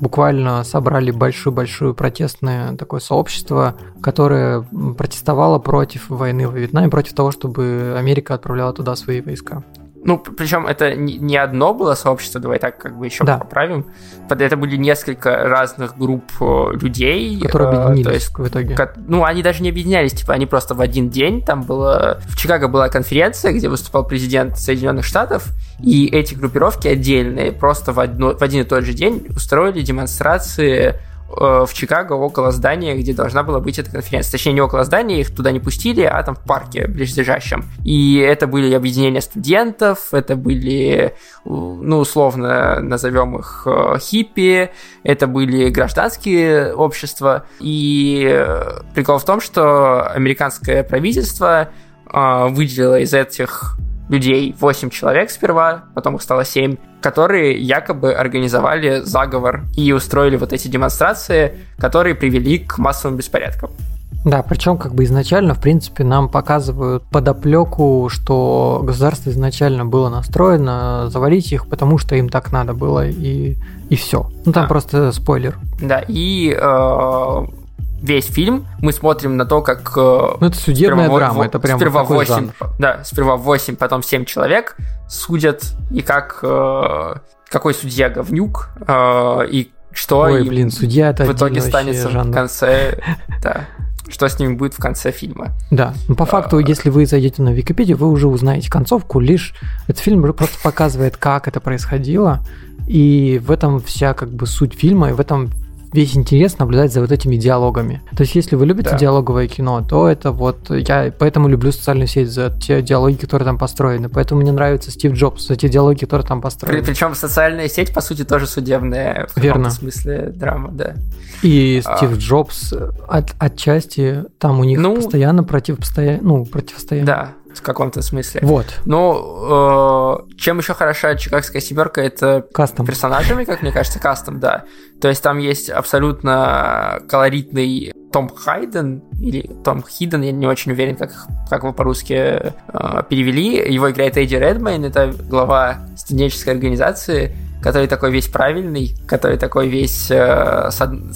буквально собрали большое-большое протестное такое сообщество, которое протестовало против войны во Вьетнаме, против того, чтобы Америка отправляла туда свои войска. Ну, причем это не одно было сообщество, давай так как бы еще да. поправим. Это были несколько разных групп э, людей. Которые э, объединились то есть, в итоге. Ну, они даже не объединялись, типа, они просто в один день, там было... В Чикаго была конференция, где выступал президент Соединенных Штатов, и эти группировки отдельные просто в, одно, в один и тот же день устроили демонстрации в Чикаго около здания, где должна была быть эта конференция. Точнее, не около здания, их туда не пустили, а там в парке близлежащем. И это были объединения студентов, это были, ну, условно назовем их э, хиппи, это были гражданские общества. И э, прикол в том, что американское правительство выделило из этих людей 8 человек сперва, потом их стало 7, которые якобы организовали заговор и устроили вот эти демонстрации, которые привели к массовым беспорядкам. Да, причем как бы изначально, в принципе, нам показывают подоплеку, что государство изначально было настроено завалить их, потому что им так надо было, и, и все. Ну там да. просто спойлер. Да, и э, весь фильм мы смотрим на то, как... Э, ну, это судебная сперва, драма, это прям сперва 8, жанр. Да, сперва 8, потом 7 человек судят, и как... Э, какой судья говнюк, э, и что Ой, блин, судья это в итоге станется жанр. в конце... Да что с ними будет в конце фильма. Да, ну, по факту, а, если вы зайдете на Википедию, вы уже узнаете концовку, лишь этот фильм просто показывает, как это происходило, и в этом вся как бы суть фильма, и в этом весь интерес наблюдать за вот этими диалогами. То есть, если вы любите да. диалоговое кино, то это вот я поэтому люблю социальную сеть за те диалоги, которые там построены. Поэтому мне нравится Стив Джобс за те диалоги, которые там построены. При, причем социальная сеть, по сути, тоже судебная в Верно. смысле драма, да. И а... Стив Джобс от, отчасти там у них ну, постоянно противостояние, ну, противостояние. Да, в каком-то смысле. Вот. Ну, э, чем еще хороша Чикагская семерка, это кастом. персонажами, как мне кажется, кастом, да. То есть там есть абсолютно колоритный том Хайден или Том Хиден, я не очень уверен, как, как его по-русски э, перевели. Его играет Эдди Редмейн, это глава студенческой организации, который такой весь правильный, который такой весь, э,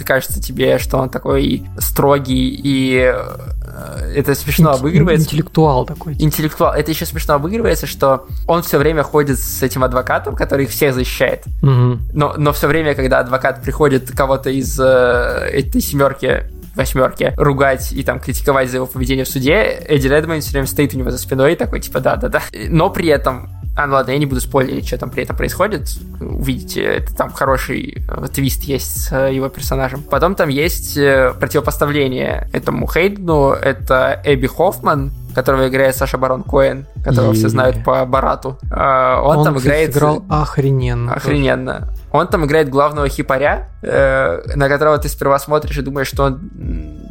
кажется тебе, что он такой строгий и э, это смешно Инт- обыгрывается. Интеллектуал такой. Интеллектуал. Это еще смешно обыгрывается, что он все время ходит с этим адвокатом, который их всех защищает. Угу. Но, но все время, когда адвокат приходит кого-то из э, этой семерки восьмерки ругать и там критиковать за его поведение в суде, Эдди Редмейн все время стоит у него за спиной и такой, типа, да-да-да. Но при этом а, ну ладно, я не буду спойлерить, что там при этом происходит. Увидите, это там хороший э, твист есть с э, его персонажем. Потом там есть э, противопоставление этому Хейдну. Это Эбби Хоффман, которого играет Саша Барон Коэн, которого и... все знают по Барату. А, он, он там играет... играл охрененно. Охрененно. Он там играет главного хипаря, на которого ты сперва смотришь и думаешь, что он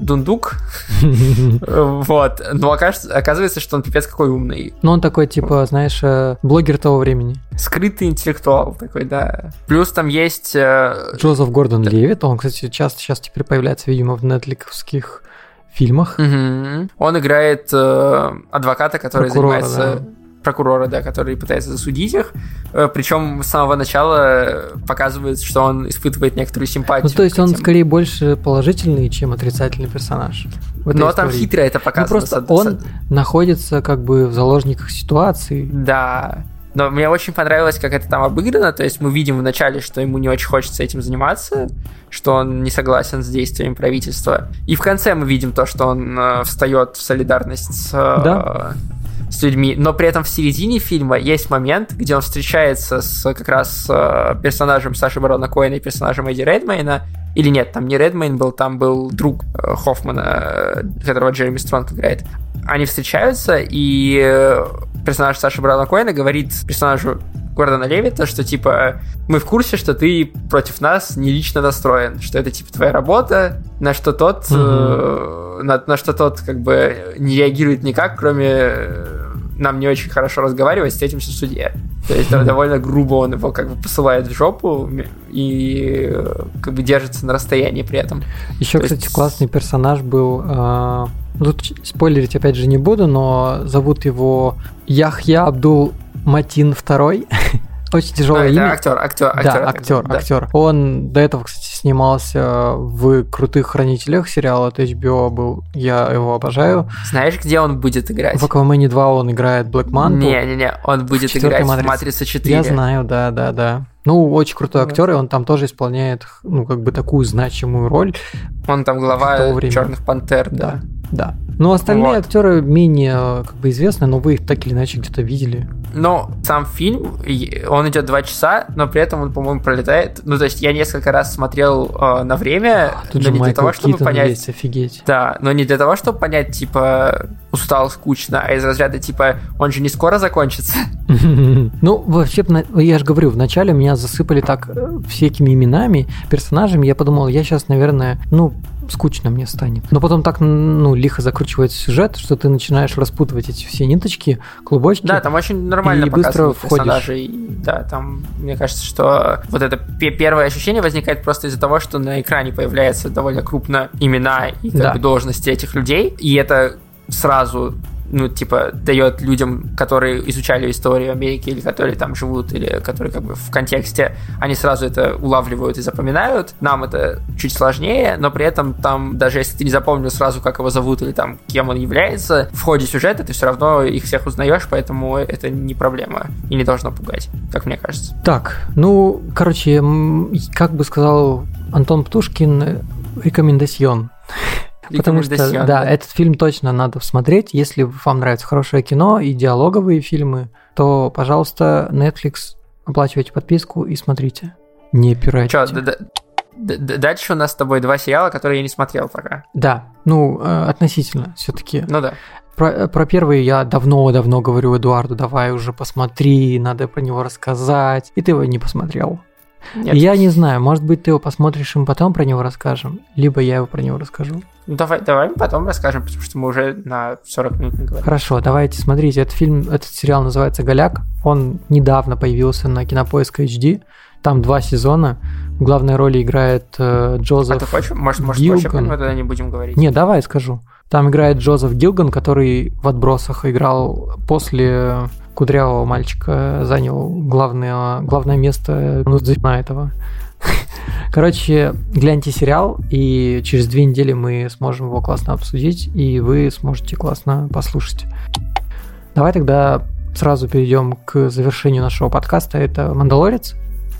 дундук. Вот. Но оказывается, что он пипец какой умный. Ну, он такой, типа, знаешь, э, блогер того времени. Скрытый интеллектуал такой, да. Плюс там есть... Э, Джозеф Гордон Левит, он, кстати, часто сейчас теперь появляется, видимо, в нетликовских фильмах. Он играет э, адвоката, который занимается прокурора, да, который пытается засудить их. Э, Причем с самого начала показывает, что он испытывает некоторую симпатию. Ну, то есть он скорее больше положительный, чем отрицательный персонаж. Но истории. там хитро это показано. Ну, просто он находится как бы в заложниках ситуации. Да. Но мне очень понравилось, как это там обыграно. То есть мы видим вначале, что ему не очень хочется этим заниматься, что он не согласен с действиями правительства. И в конце мы видим то, что он э, встает в солидарность с э, да с людьми, но при этом в середине фильма есть момент, где он встречается с как раз э, персонажем Саши Барона Коэна и персонажем Эдди Редмейна, или нет, там не Редмейн был, там был друг э, Хоффмана, э, которого Джереми Стронг играет. Они встречаются, и э, персонаж Саши Брауна Коэна говорит персонажу Гордона Левита, что типа мы в курсе, что ты против нас не лично настроен, что это типа твоя работа, на что тот, угу. э, на, на что тот как бы не реагирует никак, кроме нам не очень хорошо разговаривать, встретимся в суде. То есть mm довольно грубо он его как бы посылает в жопу и э, как бы держится на расстоянии при этом. Еще, То кстати, есть... классный персонаж был. Э, тут спойлерить опять же не буду, но зовут его Яхья Абдул Матин второй. Очень тяжелое а, имя. актер, актер, актер. Да, актер, да. актер. Он до этого, кстати, снимался в «Крутых хранителях» сериала от HBO был. Я его обожаю. Знаешь, где он будет играть? В «Аквамене 2» он играет Блэк Манту. Не-не-не, он будет играть матрице. в «Матрице 4». Я знаю, да, да, да. Ну, очень крутой актер, и он там тоже исполняет, ну, как бы такую значимую роль. Он там глава Черных пантер, да. Да. да. Но остальные Вот. актеры менее как бы известны, но вы их так или иначе где-то видели. Но сам фильм, он идет два часа, но при этом он, по-моему, пролетает. Ну, то есть я несколько раз смотрел э, на время, Тут но не для Майкл того, чтобы Китон понять. есть, офигеть. Да, но не для того, чтобы понять, типа, устал, скучно, а из разряда, типа, он же не скоро закончится. Ну, вообще, я же говорю, вначале меня засыпали так э, всякими именами, персонажами. Я подумал, я сейчас, наверное, ну, скучно мне станет. Но потом так, ну, лихо закручивается сюжет, что ты начинаешь распутывать эти все ниточки, клубочки. Да, там очень нормально И быстро входишь. персонажей. Да, там, мне кажется, что вот это пе- первое ощущение возникает просто из-за того, что на экране появляются довольно крупно имена и Да. бы должности этих людей, и это сразу ну, типа, дает людям, которые изучали историю Америки, или которые там живут, или которые как бы в контексте, они сразу это улавливают и запоминают. Нам это чуть сложнее, но при этом там, даже если ты не запомнил сразу, как его зовут, или там, кем он является, в ходе сюжета ты все равно их всех узнаешь, поэтому это не проблема и не должно пугать, как мне кажется. Так, ну, короче, как бы сказал Антон Птушкин, э, Потому что, Рекомендацион, да, этот фильм точно надо смотреть. Если вам нравится хорошее кино и диалоговые фильмы, то, пожалуйста, Netflix, оплачивайте подписку и смотрите. Не пиратите. Чё, д- д- д- д- дальше у нас с тобой два сериала, которые я не смотрел пока. Да, ну, э, относительно все-таки. Ну да. Про, про первый я давно-давно говорю Эдуарду, давай уже посмотри, надо про него рассказать. И ты его не посмотрел. Нет. Я не знаю, может быть, ты его посмотришь, и мы потом про него расскажем, либо я его про него расскажу. Ну, давай, давай потом расскажем, потому что мы уже на 40 минут не говорим. Хорошо, давайте, смотрите, этот фильм, этот сериал называется «Голяк». Он недавно появился на Кинопоиск HD. Там два сезона. В главной роли играет э, Джозеф А ты хочешь? Может, может вообще него тогда не будем говорить? Не, давай скажу. Там играет Джозеф Гилган, который в «Отбросах» играл после кудрявого мальчика, занял главное, главное место ну, на этого. Короче, гляньте сериал, и через две недели мы сможем его классно обсудить, и вы сможете классно послушать. Давай тогда сразу перейдем к завершению нашего подкаста. Это «Мандалорец».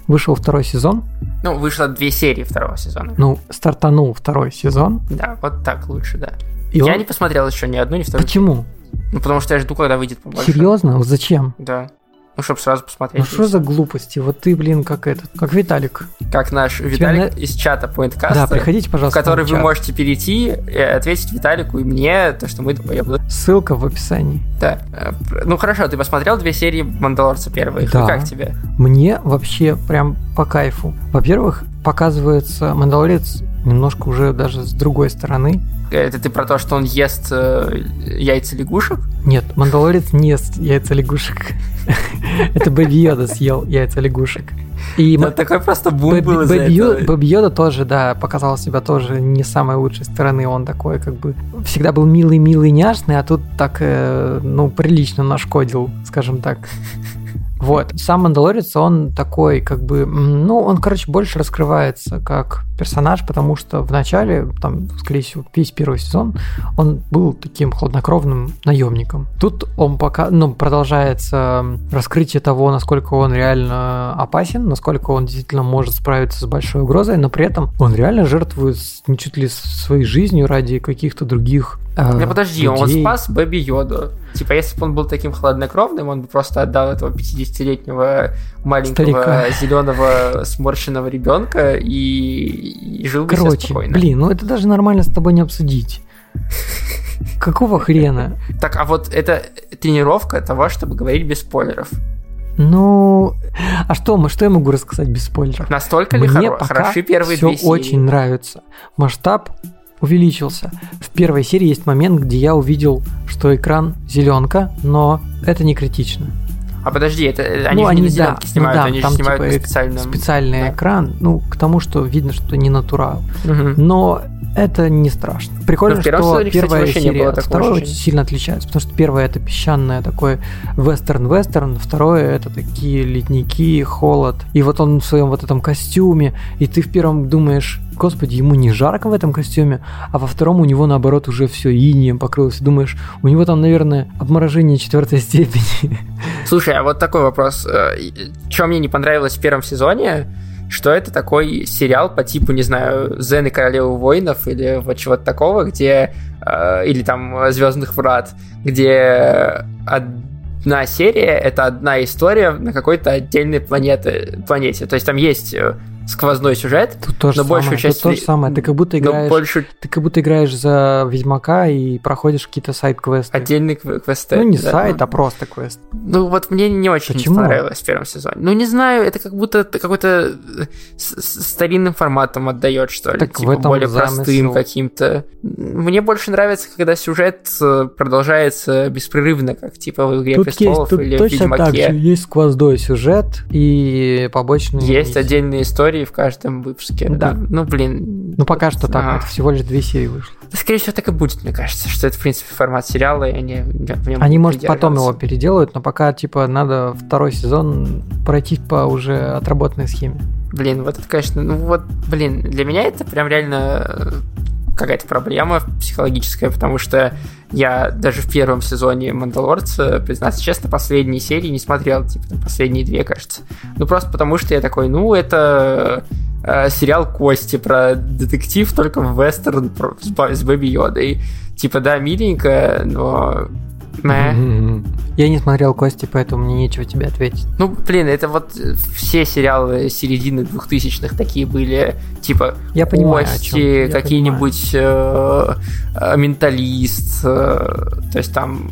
Вышел второй сезон. Ну, вышло две серии второго сезона. Ну, стартанул второй сезон. Да, вот так лучше, да. И я он- не посмотрел еще ни одну, ни вторую. Почему? Ну, потому что я жду, когда выйдет побольше. Серьезно? Зачем? Да. Ну, чтобы сразу посмотреть. Ну что за глупости? Вот ты, блин, как этот, как Виталик. Как наш Виталик из чата Pointcast, Да, приходите, в пожалуйста. который в вы чат. можете перейти и ответить Виталику и мне, то, что мы долбоёбы. Ссылка в описании. Да. Э, Ну хорошо, ты посмотрел две серии Мандалорца первых. Да. И как тебе? Мне вообще прям по кайфу. Во-первых, показывается Мандалорец немножко уже даже с другой стороны. Это ты про то, что он ест э, яйца лягушек? Нет, Мандалорец не ест яйца лягушек. Это Бэби Йода съел яйца лягушек. И такой просто бум был Бэби Йода- тоже, да, показал себя тоже не с самой лучшей стороны. Он такой, как бы, всегда был милый-милый, няшный, а тут так, э, ну, прилично нашкодил, скажем так. Вот. Сам Мандалорец, он такой, как бы, ну, он, короче, больше раскрывается как персонаж, потому что в начале, там, скорее всего, весь первый сезон, он был таким хладнокровным наемником. Тут он пока, ну, продолжается раскрытие того, насколько он реально опасен, насколько он действительно может справиться с большой угрозой, но при этом он реально жертвует не чуть ли своей жизнью ради каких-то других э, Не, подожди, он людей. спас Бэби Йоду. Типа, если бы он был таким хладнокровным, он бы просто отдал этого 50-летнего маленького Старика. зеленого сморщенного ребенка и, и жил бы Короче, спокойно. блин, ну это даже нормально с тобой не обсудить. Какого хрена? Так, а вот это тренировка того, чтобы говорить без спойлеров. Ну, а что, что я могу рассказать без спойлеров? Настолько ли Мне хоро- пока хороши первые все две серии? очень нравится. Масштаб увеличился. В первой серии есть момент, где я увидел, что экран зеленка, но это не критично. А подожди, это э, они ну, же не да, ну снимают, да, они там же снимают типа на специальном... специальный да. экран, ну, к тому, что видно, что не натурал. Мгм. Но это не страшно. Прикольно, Ну, что сезоне, кстати, первая не серия от второй очень сильно отличается, потому что первая это песчаное такое вестерн-вестерн, второе это такие ледники, холод. И вот он в своем вот этом костюме, и ты в первом думаешь, господи, ему не жарко в этом костюме, а во втором у него наоборот уже все инием покрылось. Думаешь, у него там, наверное, обморожение четвертой степени. Слушай, а вот такой вопрос. Что мне не понравилось в первом сезоне, что это такой сериал по типу, не знаю, Зен и Королевы воинов или вот чего-то такого, где э, э, или там Звездных врат, где одна серия это одна история на какой-то отдельной планете, планете. То есть там есть э, сквозной сюжет, Тут то же но самое, большую часть... тут то же самое. Ты как будто но играешь, больше ты как будто играешь за Ведьмака и проходишь какие-то сайт-квесты. отдельный кв- квесты. Ну, не да. сайт, а просто квест. Ну, вот мне не очень Почему? понравилось в первом сезоне. Ну, не знаю, это как будто какой-то э, старинным форматом отдает, что ли. Так в типа этом более замысел. простым каким-то. Мне больше нравится, когда сюжет э, продолжается беспрерывно, как типа в «Игре Тут есть, престолов» тут или в точно так же. «Ведьмаке. Есть сквозной сюжет и побочные Есть миссии. отдельные истории в каждом выпуске. Да. Ну, ну, блин. Ну, пока что так, А. это всего лишь две серии вышло. Да, скорее всего, так и будет, мне кажется, что это, в принципе, формат сериала, и они в нем Они, может, потом его переделают, но пока, типа, надо второй сезон пройти по уже отработанной схеме. Блин, вот это, конечно, ну вот, блин, для меня это прям реально э, какая-то проблема психологическая, потому что я даже в первом сезоне Мандалорца, признаться честно, последние серии не смотрел, типа, там, последние две, кажется. Ну, просто потому что я такой, ну, это э, сериал Кости про детектив, только в вестерн про- с, с Бэби Йодой. Типа, да, миленько, но... мэ. Я не смотрел Кости, поэтому мне нечего тебе ответить. Ну, блин, это вот все сериалы середины двухтысячных такие были, типа Я понимаю, Кости, какие-нибудь э, э, Менталист, э, то есть там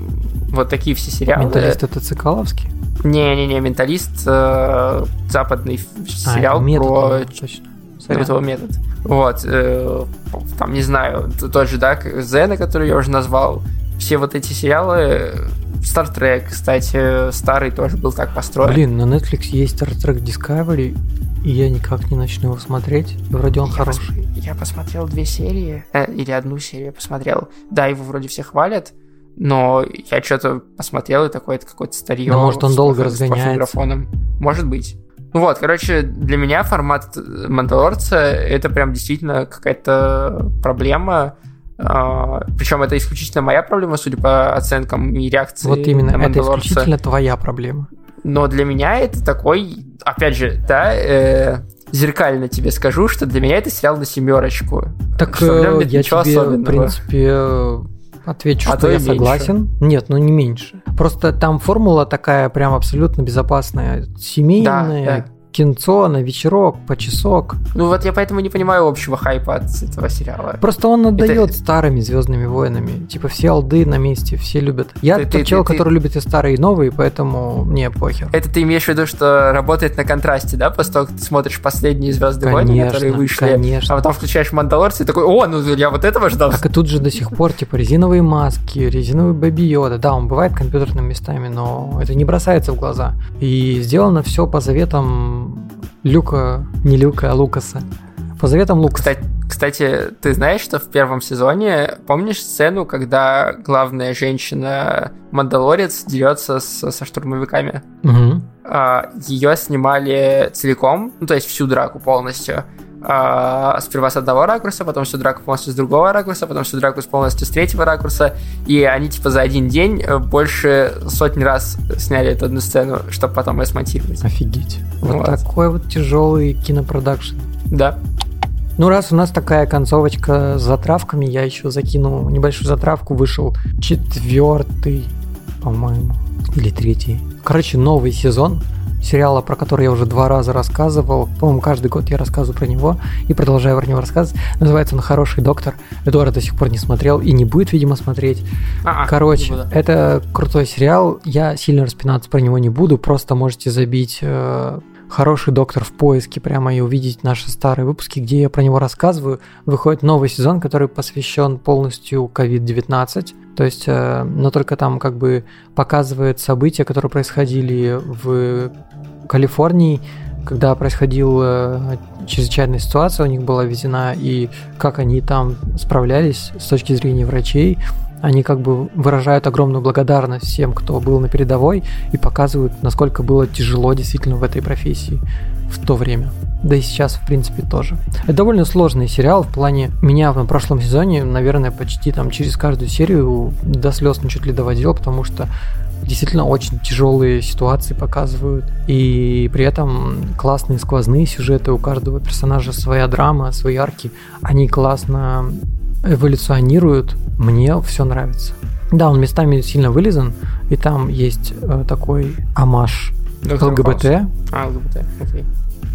вот такие все сериалы. Менталист это Цикаловский? Не-не-не, Менталист, э, западный А, сериал метод, про точно. Этого метод. Вот, э, там, не знаю, тот же, да, Зена, который я уже назвал, все вот эти сериалы, Star Trek, кстати, старый тоже был так построен. Блин, на Netflix есть Star Trek Discovery, и я никак не начну его смотреть. Вроде он Я хороший. пос- Я посмотрел две серии, э, или одну серию посмотрел. Да, его вроде все хвалят, но я что-то посмотрел, и такое, это какое-то старье. Да, может, он с долго плохим- с разгоняется. графоном. Может быть. Ну вот, короче, для меня формат Мандалорца это прям действительно какая-то проблема. Причем это исключительно моя проблема, судя по оценкам и реакции Вот именно, на это исключительно твоя проблема. Но для меня это такой, опять же, да, э, зеркально тебе скажу, что для меня это сериал на семерочку. Так Что в нем э, я ничего тебе, в особенного. принципе, э, отвечу, А что я меньше. согласен. Нет, ну не меньше. Просто там формула такая прям абсолютно безопасная. Семейная, Да, да. Кинцо на вечерок, по часок. Ну вот я поэтому не понимаю общего хайпа от этого сериала. Просто он отдает старыми Звездными войнами. Типа все алды на месте, все любят. Я Ты- тот ты- чел, ты- ты- который любит и старые, и новые, поэтому мне похер. Это ты имеешь в виду, что работает на контрасте, да, после того, как ты смотришь последние Звезды войны, Конечно, которые вышли, конечно. а потом включаешь Мандалорца и такой, о, ну я вот этого ждал. Так и тут же до сих пор, типа, резиновые маски, резиновый Бэби Йода. Да, он бывает компьютерными местами, но это не бросается в глаза. И сделано все по заветам Люка, не Люка, а Лукаса. По заветам Лукаса. Кстати, кстати, ты знаешь, что в первом сезоне, помнишь сцену, когда главная женщина Мандалорец дерется с- со штурмовиками? Мгм. ее снимали целиком, ну, то есть всю драку полностью. А, сперва с одного ракурса, потом всю драку полностью с другого ракурса, потом всю драку полностью с третьего ракурса. И они, типа, за один день э, больше сотни раз сняли эту одну сцену, чтобы потом ее смонтировать. Офигеть. Вот, Вот. такой вот тяжелый кинопродакшн. Да. Ну, раз у нас такая концовочка с затравками, я еще закину небольшую затравку. Вышел четвертый, по-моему, или третий. Короче, новый сезон сериала, про который я уже два раза рассказывал. По-моему, каждый год я рассказываю про него и продолжаю про него рассказывать. Называется он «Хороший доктор». Эдуард до сих пор не смотрел и не будет, видимо, смотреть. А-а, Короче, это крутой сериал. Я сильно распинаться про него не буду. Просто можете забить э, хороший доктор в поиске прямо и увидеть наши старые выпуски, где я про него рассказываю. Выходит новый сезон, который посвящен полностью COVID-19. То есть, э, но только там как бы показывает события, которые происходили в Калифорнии, когда происходила чрезвычайная ситуация, у них была введена, и как они там справлялись с точки зрения врачей, они как бы выражают огромную благодарность всем, кто был на передовой, и показывают, насколько было тяжело действительно в этой профессии в то время. Да и сейчас, в принципе, тоже. Это довольно сложный сериал в плане меня в прошлом сезоне, наверное, почти там через каждую серию до слез чуть ли доводил, потому что действительно очень тяжелые ситуации показывают. И при этом классные сквозные сюжеты, у каждого персонажа своя драма, свои арки. Они классно эволюционирует. Мне все нравится. Да, он местами сильно вылизан, и там есть э, такой амаш ЛГБТ. А, ЛГБТ, окей.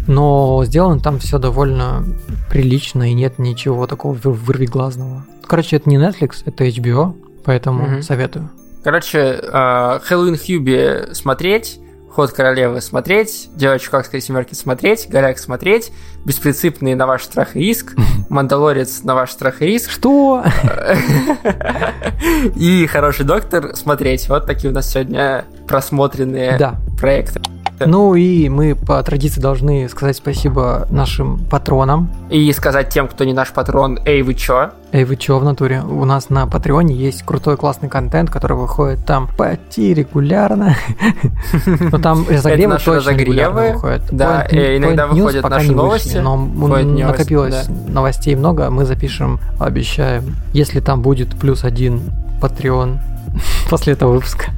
но сделано там все довольно прилично, и нет ничего такого выр- вырвиглазного. Короче, это не Netflix, это HBO, поэтому Мгм. советую. Короче, э, Хэллоуин Хьюби смотреть, Ход королевы смотреть, Девочку как сказать семерки смотреть, Горяк смотреть, Беспринципные на ваш страх и риск, Мандалорец на ваш страх и риск Что? и Хороший доктор смотреть. Вот такие у нас сегодня просмотренные проекты. Ну и мы по традиции должны сказать спасибо нашим патронам. И сказать тем, кто не наш патрон, эй, вы чё? Эй, вы чё в натуре? У нас на Патреоне есть крутой классный контент, который выходит там почти регулярно. Но там разогревы точно регулярно разогревы. выходят. Да, э, иногда выходят наши новости. Но накопилось новостей много, мы запишем, обещаем. Если там будет плюс один Patreon после этого выпуска.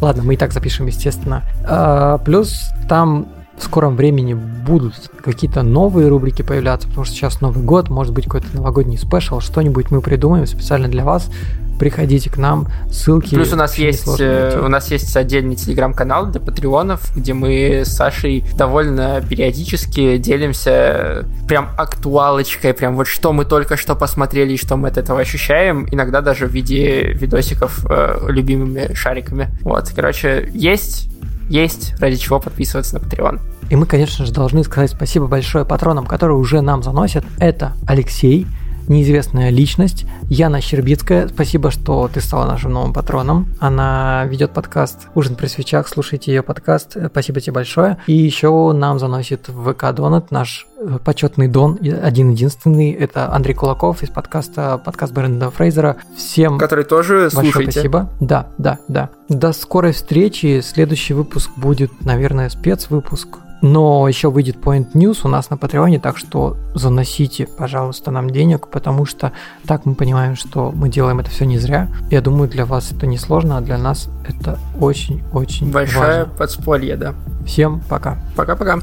Ладно, мы и так запишем, естественно. А, Плюс там в скором времени будут какие-то новые рубрики появляться, потому что сейчас Новый год, может быть какой-то новогодний спешл, что-нибудь мы придумаем специально для вас. Приходите к нам, ссылки. Плюс у нас есть э, у нас есть отдельный телеграм-канал для патреонов, где мы с Сашей довольно периодически делимся прям актуалочкой, прям вот что мы только что посмотрели и что мы от этого ощущаем, иногда даже в виде видосиков э, любимыми шариками. Вот, короче, есть, есть ради чего подписываться на Patreon. И мы, конечно же, должны сказать спасибо большое патронам, которые уже нам заносят. Это Алексей, неизвестная личность, Яна Щербицкая. Спасибо, что ты стала нашим новым патроном. Она ведет подкаст «Ужин при свечах». Слушайте ее подкаст. Спасибо тебе большое. И еще нам заносит в ВК Донат наш э, почетный Дон, один-единственный. Это Андрей Кулаков из подкаста «Подкаст Бренда Фрейзера». Всем Который тоже Большое слушайте. спасибо. Да, да, да. До скорой встречи. Следующий выпуск будет, наверное, спецвыпуск. Но еще выйдет Point News у нас на Патреоне, так что заносите, пожалуйста, нам денег, потому что так мы понимаем, что мы делаем это все не зря. Я думаю, для вас это не сложно, а для нас это очень-очень Большое важно. подспорье, да. Всем пока. Пока-пока.